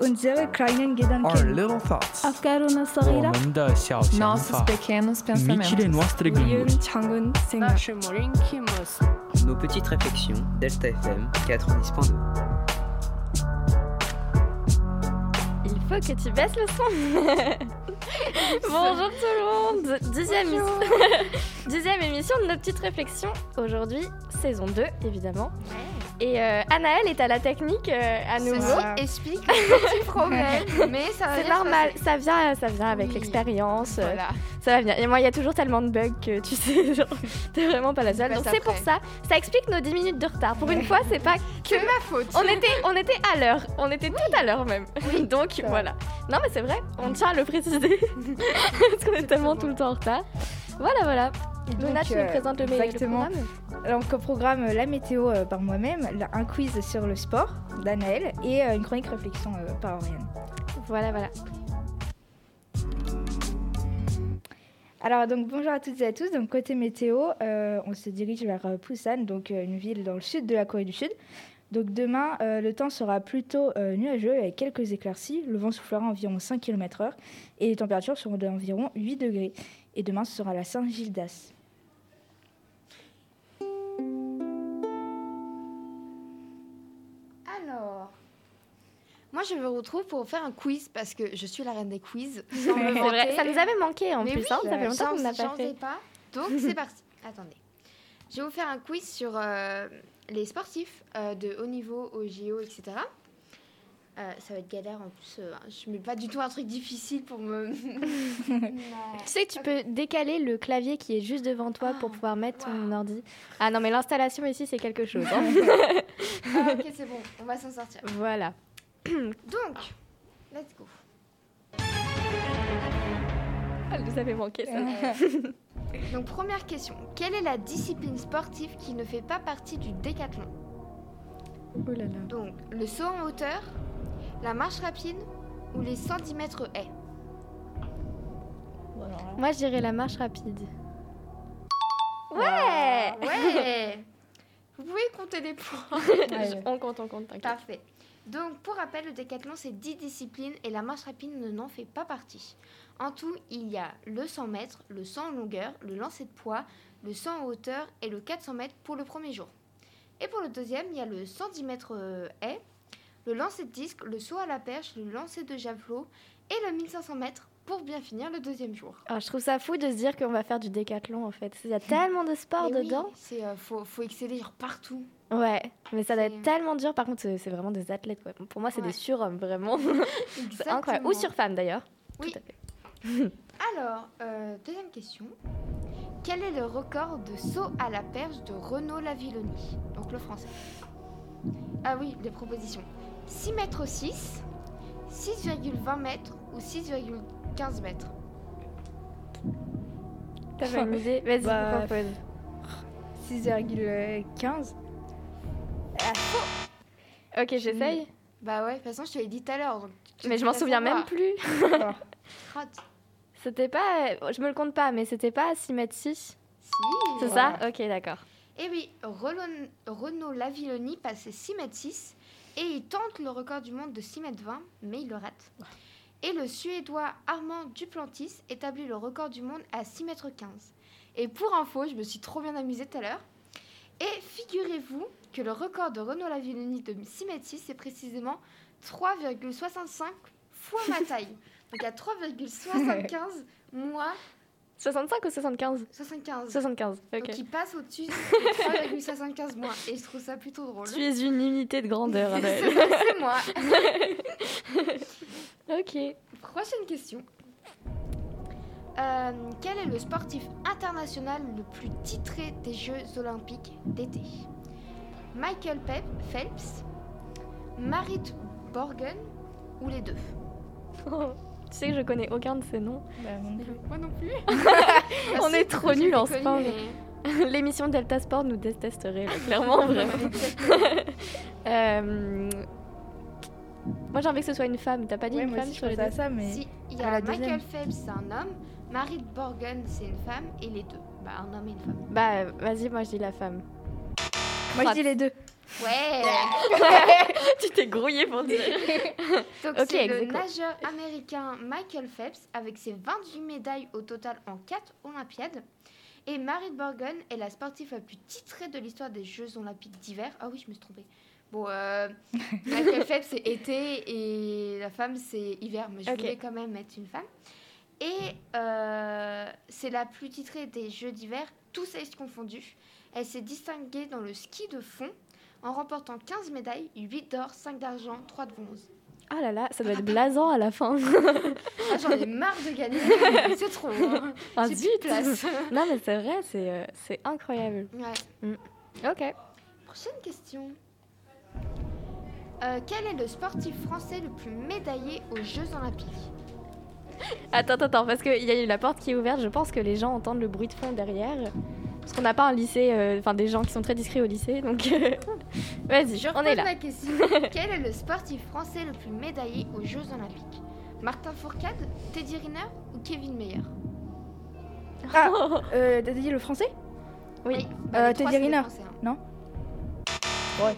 unsere kleinen Gedanken. A carona صغيرة. Nossos. Nos petites réflexions, Delta FM 90.2. Il faut que tu baisses le son. Bonjour tout le monde. Dixième, Dixième émission de nos petites réflexions. Aujourd'hui, saison 2, évidemment. Ouais. Et euh, Anaël est à la technique euh, à nouveau. Voilà. explique petit problème, mais ça va C'est bien normal, ça vient, ça vient avec Oui. l'expérience. euh, Voilà. Ça va venir. Et moi, il y a toujours tellement de bugs que tu sais, genre, t'es vraiment pas la seule. passe Donc c'est pour ça. Ça explique nos 10 minutes de retard. Pour une fois, c'est pas que. Ma faute. On était, on était à l'heure. On était tout à l'heure même. Donc voilà. Non mais c'est vrai. On tient à le préciser parce qu'on est tellement tout le temps en retard. Voilà, voilà. Tu nous euh, présentes le meilleur exactement. programme. Donc au programme euh, La météo euh, par moi-même, un quiz sur le sport d'Anaël et une chronique réflexion par Oriane. Voilà, voilà. Alors donc bonjour à toutes et à tous. Donc côté météo, euh, on se dirige vers Busan, donc une ville dans le sud de la Corée du Sud. Donc demain, euh, le temps sera plutôt euh, nuageux avec quelques éclaircies. Le vent soufflera à environ 5 km/h et les températures seront d'environ 8 degrés. Et demain, ce sera la Saint-Gildas. Moi je me retrouve pour faire un quiz parce que je suis la reine des quiz. Ça nous avait manqué en Mais plus. oui, hein, ça fait longtemps qu'on n'a pas fait. pas. Donc c'est parti. Attendez. Je vais vous faire un quiz sur euh, les sportifs euh, de haut niveau au JO, etc. Euh, ça va être galère en plus. euh, je mets pas du tout un truc difficile pour me. Tu sais que tu peux décaler le clavier qui est juste devant toi pour Ah, pouvoir mettre ton waouh. ordi. Ah non, mais l'installation ici, c'est quelque chose. hein. Ah, ok, c'est bon, on va s'en sortir. voilà. Donc, let's go. Elle nous avait manqué ça. Donc, première question. Quelle est la discipline sportive qui ne fait pas partie du décathlon? Ouh là là. Donc, le saut en hauteur, la marche rapide ou les 110 mètres haies? Moi, je dirais la marche rapide. Ouais Ouais Vous pouvez compter des points. On compte, on compte, t'inquiète. Parfait. Donc, pour rappel, le décathlon, c'est 10 disciplines et la marche rapide ne n'en fait pas partie. En tout, il y a le 100 mètres, le 100 en longueur, le lancer de poids, le 100 en hauteur et le 400 mètres pour le premier jour. Et pour le deuxième, il y a le 110 mètres euh, haie, le lancer de disque, le saut à la perche, le lancer de javelot et le 1500 mètres pour bien finir le deuxième jour. Ah, je trouve ça fou de se dire qu'on va faire du décathlon en fait. Il y a tellement de sports Mais oui, dedans. c'est euh, faut, faut exceller partout. Ouais, mais ça doit être tellement dur. Par contre, c'est vraiment des athlètes. quoi. Pour moi, c'est Ouais. des surhommes, vraiment. c'est incroyable. Ou Exactement. sur femmes d'ailleurs. Oui. Tout à fait. Alors, euh, deuxième question. Quel est le record de saut à la perche de Renaud Lavilloni Donc le français? Ah oui, les propositions. 6 mètres 6, 6,20 mètres ou 6,15 mètres T'as pas une idée Vas-y, Bah, propose. 6,15. Ok, j'essaye. Bah ouais, de toute façon, je te l'ai dit tout à l'heure. Mais je m'en souviens même plus. C'était pas. Je me le compte pas, mais c'était pas 6 mètres 6. Si. C'est ça? Ok, d'accord. Eh oui, Relon- Renaud Lavilloni passait 6 mètres 6 et il tente le record du monde de 6 mètres 20, mais il le rate. Et le Suédois Armand Duplantis établit le record du monde à 6 mètres 15. Et pour info, je me suis trop bien amusée tout à l'heure. Et figurez-vous que le record de Renaud Lavilloni de 6 mètres 6, c'est précisément 3,65 fois ma taille. Donc à 3,75 moi 65 ou 75 75. 75, ok. Donc il passe au-dessus de 3,75 mois. Et je trouve ça plutôt drôle. Tu es une unité de grandeur, c'est moi. ok. Prochaine question. Euh, quel est le sportif international le plus titré des Jeux olympiques d'été? Michael Pep- Phelps, Marit Borgen ou les deux? Tu sais que je connais aucun de ces noms. Bah, non plus. Moi non plus. On est trop nuls en sport. mais... L'émission Delta Sport nous détesterait, là, clairement, vraiment. Euh, Moi, j'ai envie que ce soit une femme. T'as pas dit Ouais, une moi femme aussi, je sur les deux ça, mais. Si, il y a Michael deuxième. Phelps, c'est un homme, Marit Borgen, c'est une femme, et les deux. Bah, un homme et une femme. Bah, vas-y, moi, je dis la femme. Moi, je dis les deux. Ouais tu t'es grouillé pour dire. Donc Ok, c'est le nageur américain Michael Phelps avec ses 28 médailles au total en 4 Olympiades. Et Marit Borgen est la sportive la plus titrée de l'histoire des Jeux Olympiques d'hiver. Ah oui, je me suis trompée. Bon, euh, Michael Phelps c'est été et la femme c'est hiver, mais je Ok. voulais quand même mettre une femme. Et euh, c'est la plus titrée des Jeux d'hiver, tous sexes confondus. Elle s'est distinguée dans le ski de fond en remportant 15 médailles, 8 d'or, 5 d'argent, 3 de bronze. Ah là là, ça doit être blasant à la fin. Ah, j'en ai marre de gagner, c'est trop. hein. Ah zut place. Non mais c'est vrai, c'est euh, c'est incroyable. Ouais. Ok. Prochaine question. Euh, quel est le sportif français le plus médaillé aux Jeux Olympiques Attends, attends, attends, parce qu'il y a eu la porte qui est ouverte, je pense que les gens entendent le bruit de fond derrière. Parce qu'on n'a pas un lycée, euh, enfin des gens qui sont très discrets au lycée, donc euh, vas-y, Je on est là. la question. quel est le sportif français le plus médaillé aux Jeux Olympiques Martin Fourcade, Teddy Riner ou Kevin Meyer Ah, euh, t'as dit le français? Oui. bah, Euh, Teddy Riner. Français, hein. Ouais.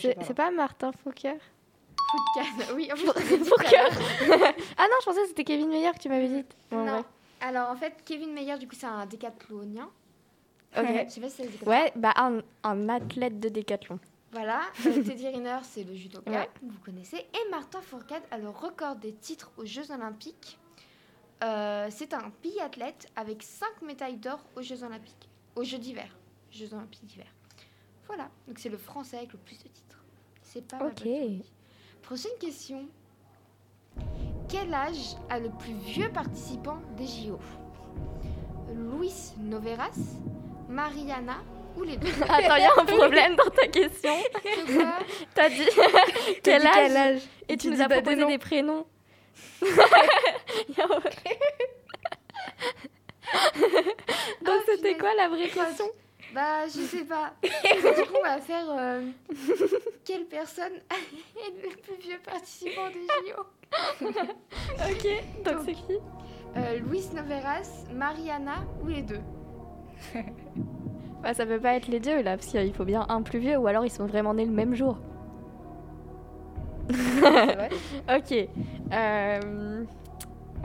C'est pas. c'est pas Martin Foucault Fourcade, oui, en fait. Ah non, je pensais que c'était Kevin Meyer que tu m'avais dit. Bon, Non. ouais. Alors en fait, Kevin Meyer, du coup, c'est un décathlonien. Ok. Je sais pas si c'est le décathlon. Ouais, bah un, un athlète de décathlon. Voilà, euh, Teddy Riner, c'est le judoka, Ouais. vous connaissez. Et Martin Fourcade a le record des titres aux Jeux Olympiques. Euh, c'est un biathlète avec 5 médailles d'or aux Jeux Olympiques. Aux Jeux d'hiver. Jeux Olympiques d'hiver. Voilà, donc c'est le français avec le plus de titres. C'est pas mal. Ok. Prochaine question. Quel âge a le plus vieux participant des JO Luis Noveras, Mariana ou les deux? Attends, il y a un problème dans ta question. T'as dit quel âge? Et tu Tu nous as pas des proposé noms. des prénoms. Il y a un- Donc Ah, c'était quoi la vraie question? Bah, je sais pas. du coup, on va faire euh, quelle personne est le plus vieux participant des JO Ok, donc c'est qui euh, Luis Noveras, Mariana ou les deux? Bah, Ça peut pas être les deux là, parce qu'il faut bien un plus vieux ou alors ils sont vraiment nés le même jour. Vrai Ok. Euh...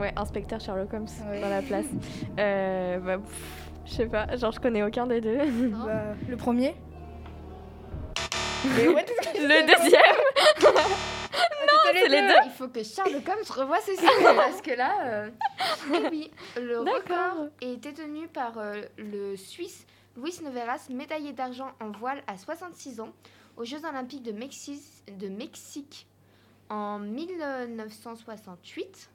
Ouais, inspecteur Sherlock Holmes Ouais. dans la place. Euh, bah, pff, je sais pas, genre je connais aucun des deux. Non Bah, Le premier Mais ouais, Le deuxième c'est les deux Il faut que Charles Holmes revoie ses séries parce que là. euh, Et oui, le record est détenu par euh, le Suisse Luis Noveras, médaillé d'argent en voile à 66 ans aux Jeux Olympiques de, Mexis- de Mexique en 1968.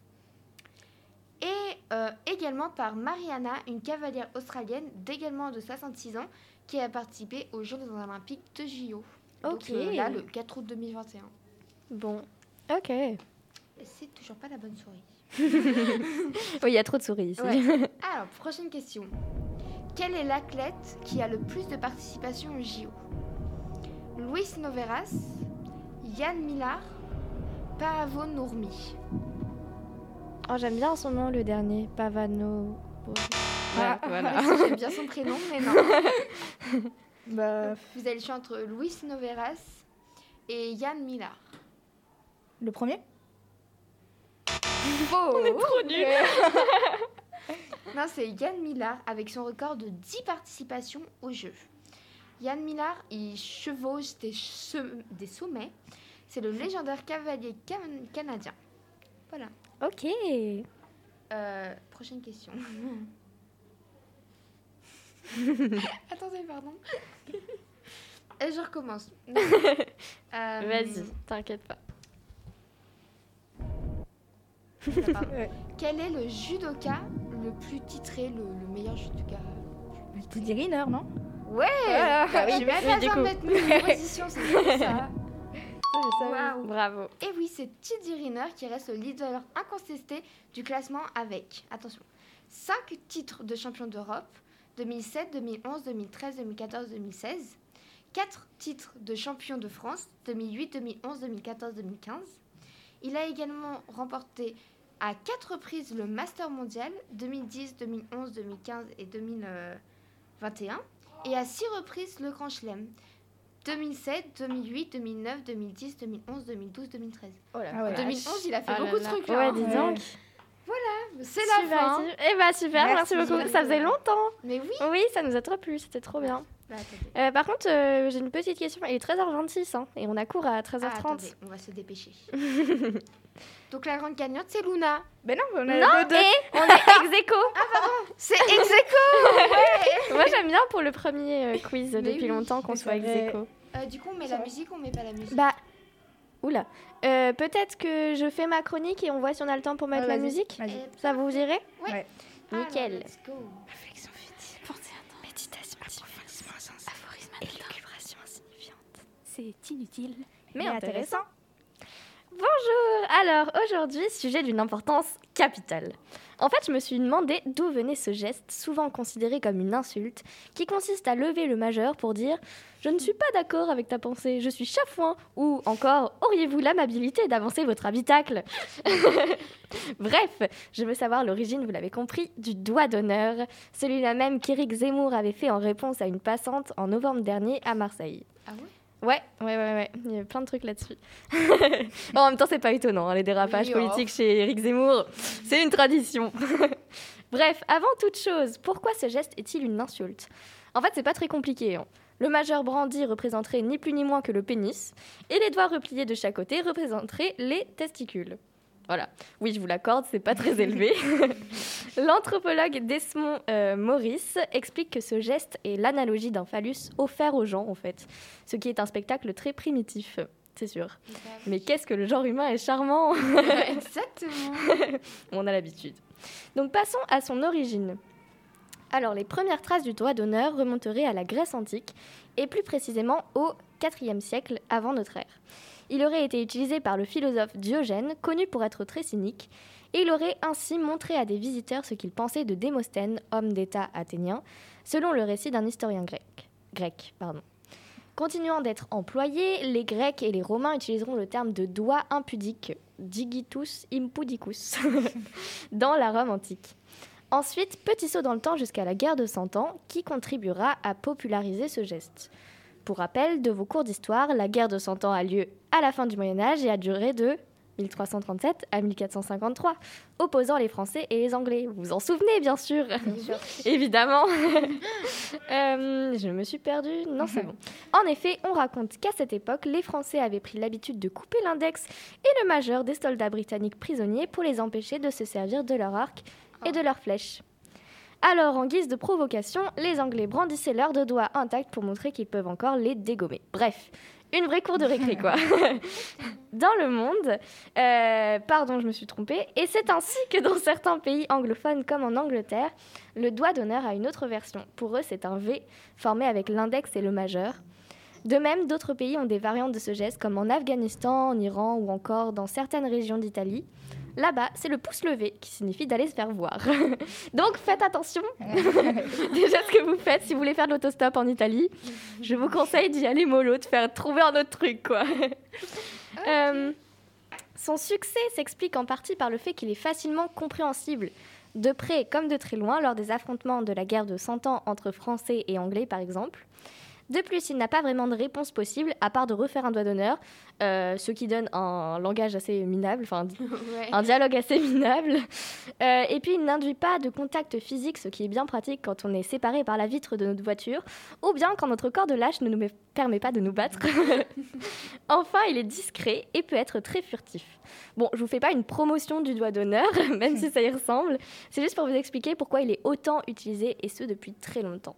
Et euh, également par Mariana, une cavalière australienne d'également de 66 ans qui a participé aux Jeux Olympiques de JO. Donc Ok. euh, là, le 4 août 2021. Bon, ok. Oui, C'est toujours pas la bonne souris. il y a trop de souris ici. Ouais. Alors, prochaine question. Quel est l'athlète qui a le plus de participation au JO Luis Noveras, Yann Millard, Paavo Nourmi. Oh, j'aime bien son nom, le dernier, Pavano. Ah, voilà. J'aime bien son prénom, mais non. Bah, Vous avez le choix entre Luis Noveras et Yann Millard. le premier? Faux Trop nul. Non, c'est Yann Millard avec son record de 10 participations aux Jeux. Yann Millard, il chevauche des, che- des sommets. C'est le légendaire cavalier can- canadien. Voilà. Ok. Euh, prochaine question. Attendez, pardon. Et je recommence. Euh, Vas-y, t'inquiète pas. Ouais. Quel est le judoka le plus titré, le, le meilleur judoka Teddy Riner, non? Ouais Ah, bah oui, J'ai même pas besoin de mettre mes positions, c'est ça. Je savais. Waouh. Bravo. Et oui, c'est Teddy Riner qui reste le leader incontesté du classement avec, attention, 5 titres de champion d'Europe 2007, 2011, 2013, 2014, 2016, 4 titres de champion de France 2008, 2011, 2014, 2015. Il a également remporté à 4 reprises le Master mondial 2010, 2011, 2015 et 2021 et à 6 reprises le Grand Chelem 2007, 2008, 2009, 2010, 2011, 2012, 2013. Oh là, Ah ouais. En 2011, il a fait là beaucoup de là. trucs Ouais, dis Ouais. donc. C'est la Super, fin. Eh bah super, merci, Merci. beaucoup. Ça faisait longtemps. Mais oui. Oui, ça nous a trop plu, c'était trop bien. Bah. Euh, par contre, euh, j'ai une petite question. Il est 13h26 hein, et on a cours à Ah, 13h30. attendez, on va se dépêcher. Donc la grande gagnante, c'est Luna. Ben non, on a non, deux, deux. et on est ex aequo. C'est ex aequo. Moi j'aime bien pour le premier euh, quiz depuis oui, longtemps qu'on soit ex aequo. Du coup, on met la musique ou on met pas la musique? Bah, oula. Peut-être que je fais ma chronique et on voit si on a le temps pour mettre Ouais, la musique. Ça vous dirait Ouais. Ouais. alors, Nickel. let's go. C'est inutile. Mais Mais intéressant. Bonjour Alors aujourd'hui, sujet d'une importance capitale. En fait, je me suis demandé d'où venait ce geste, souvent considéré comme une insulte, qui consiste à lever le majeur pour dire Je ne suis pas d'accord avec ta pensée, je suis chafouin, ou encore Auriez-vous l'amabilité d'avancer votre habitacle? Bref, je veux savoir l'origine, vous l'avez compris, du doigt d'honneur, celui-là même qu'Éric Zemmour avait fait en réponse à une passante en novembre dernier à Marseille. Ah ouais? Ouais, ouais, ouais, ouais. Il y a plein de trucs là-dessus. Bon, en même temps, c'est pas étonnant, hein, les dérapages Oui, oh. politiques chez Éric Zemmour. C'est une tradition. Bref, avant toute chose, pourquoi ce geste est-il une insulte? En fait, c'est pas très compliqué. hein. Le majeur brandi représenterait ni plus ni moins que le pénis, et les doigts repliés de chaque côté représenteraient les testicules. Voilà. Oui, je vous l'accorde, c'est pas très élevé. L'anthropologue Desmond euh, Morris explique que ce geste est l'analogie d'un phallus offert aux gens, en fait, ce qui est un spectacle très primitif, c'est sûr. Mais qu'est-ce que le genre humain est charmant Exactement. On a l'habitude. Donc passons à son origine. Alors les premières traces du doigt d'honneur remonteraient à la Grèce antique et plus précisément au IVe siècle avant notre ère. Il aurait été utilisé par le philosophe Diogène, connu pour être très cynique, et il aurait ainsi montré à des visiteurs ce qu'il pensait de Démosthène, homme d'État athénien, selon le récit d'un historien grec. Continuant d'être employés, les Grecs et les Romains utiliseront le terme de doigt impudique, digitus impudicus, dans la Rome antique. Ensuite, petit saut dans le temps jusqu'à la guerre de Cent Ans, qui contribuera à populariser ce geste. Pour rappel de vos cours d'histoire, la guerre de Cent Ans a lieu à la fin du Moyen Âge et a duré de 1337 à 1453, opposant les Français et les Anglais. Vous vous en souvenez, bien sûr Évidemment Euh, Je me suis perdue Non, c'est bon. En effet, on raconte qu'à cette époque, les Français avaient pris l'habitude de couper l'index et le majeur des soldats britanniques prisonniers pour les empêcher de se servir de leur arc et de leurs flèches. Alors, en guise de provocation, les Anglais brandissaient leurs deux doigts intacts pour montrer qu'ils peuvent encore les dégommer. Bref, une vraie cour de récré, quoi. dans le monde, euh, pardon, je me suis trompée, et c'est ainsi que dans certains pays anglophones comme en Angleterre, le doigt d'honneur a une autre version. Pour eux, c'est un V formé avec l'index et le majeur. De même, d'autres pays ont des variantes de ce geste, comme en Afghanistan, en Iran ou encore dans certaines régions d'Italie. Là-bas, c'est le pouce levé qui signifie d'aller se faire voir. Donc faites attention déjà ce que vous faites si vous voulez faire de l'autostop en Italie. Je vous conseille d'y aller mollo, de faire trouver un autre truc quoi. Euh, son succès s'explique en partie par le fait qu'il est facilement compréhensible, de près comme de très loin, lors des affrontements de la guerre de Cent Ans entre Français et Anglais par exemple. De plus, il n'a pas vraiment de réponse possible à part de refaire un doigt d'honneur, euh, ce qui donne un langage assez minable, enfin Ouais. un dialogue assez minable. Euh, et puis, il n'induit pas de contact physique, ce qui est bien pratique quand on est séparé par la vitre de notre voiture, ou bien quand notre corps de lâche ne nous permet pas de nous battre. enfin, il est discret et peut être très furtif. Bon, je vous fais pas une promotion du doigt d'honneur, même si ça y ressemble. C'est juste pour vous expliquer pourquoi il est autant utilisé, et ce depuis très longtemps.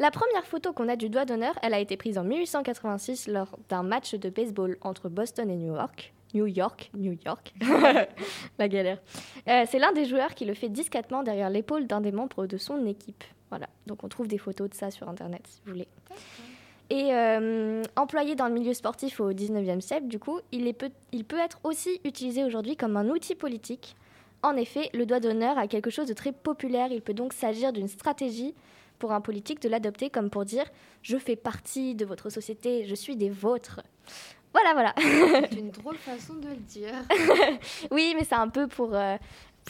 La première photo qu'on a du doigt d'honneur, elle a été prise en 1886 lors d'un match de baseball entre Boston et New York. New York, New York. La galère. Euh, c'est l'un des joueurs qui le fait discrètement derrière l'épaule d'un des membres de son équipe. Voilà, donc on trouve des photos de ça sur Internet si vous voulez. Et euh, employé dans le milieu sportif au 19e siècle, du coup, il, est peut, il peut être aussi utilisé aujourd'hui comme un outil politique. En effet, le doigt d'honneur a quelque chose de très populaire. Il peut donc s'agir d'une stratégie pour un politique de l'adopter comme pour dire je fais partie de votre société, je suis des vôtres. Voilà, voilà. C'est une drôle façon de le dire. oui, mais c'est un peu pour, euh,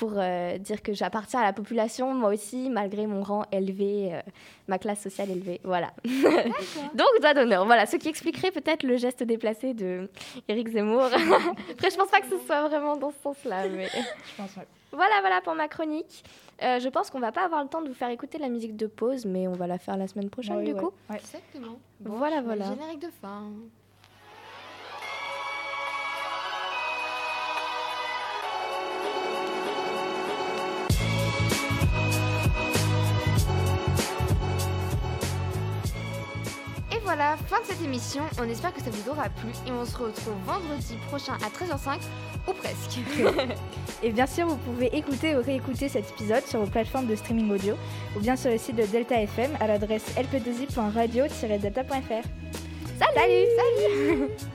pour euh, dire que j'appartiens à la population, moi aussi, malgré mon rang élevé, euh, ma classe sociale élevée. Voilà. Donc, doigt d'honneur. Voilà, ce qui expliquerait peut-être le geste déplacé de Éric Zemmour. Après, je pense pas que ce soit vraiment dans ce sens-là. Mais... Je pense, ouais. Voilà, voilà pour ma chronique. Euh, je pense qu'on va pas avoir le temps de vous faire écouter la musique de pause, mais on va la faire la semaine prochaine Oui, du ouais. coup. Ouais. Exactement. Voilà, mets le voilà. Générique de fin. Voilà, fin de cette émission. On espère que ça vous aura plu et on se retrouve vendredi prochain à 13h05 ou presque. Et bien sûr, vous pouvez écouter ou réécouter cet épisode sur vos plateformes de streaming audio ou bien sur le site de Delta FM à l'adresse lp2i.radio-delta.fr. Salut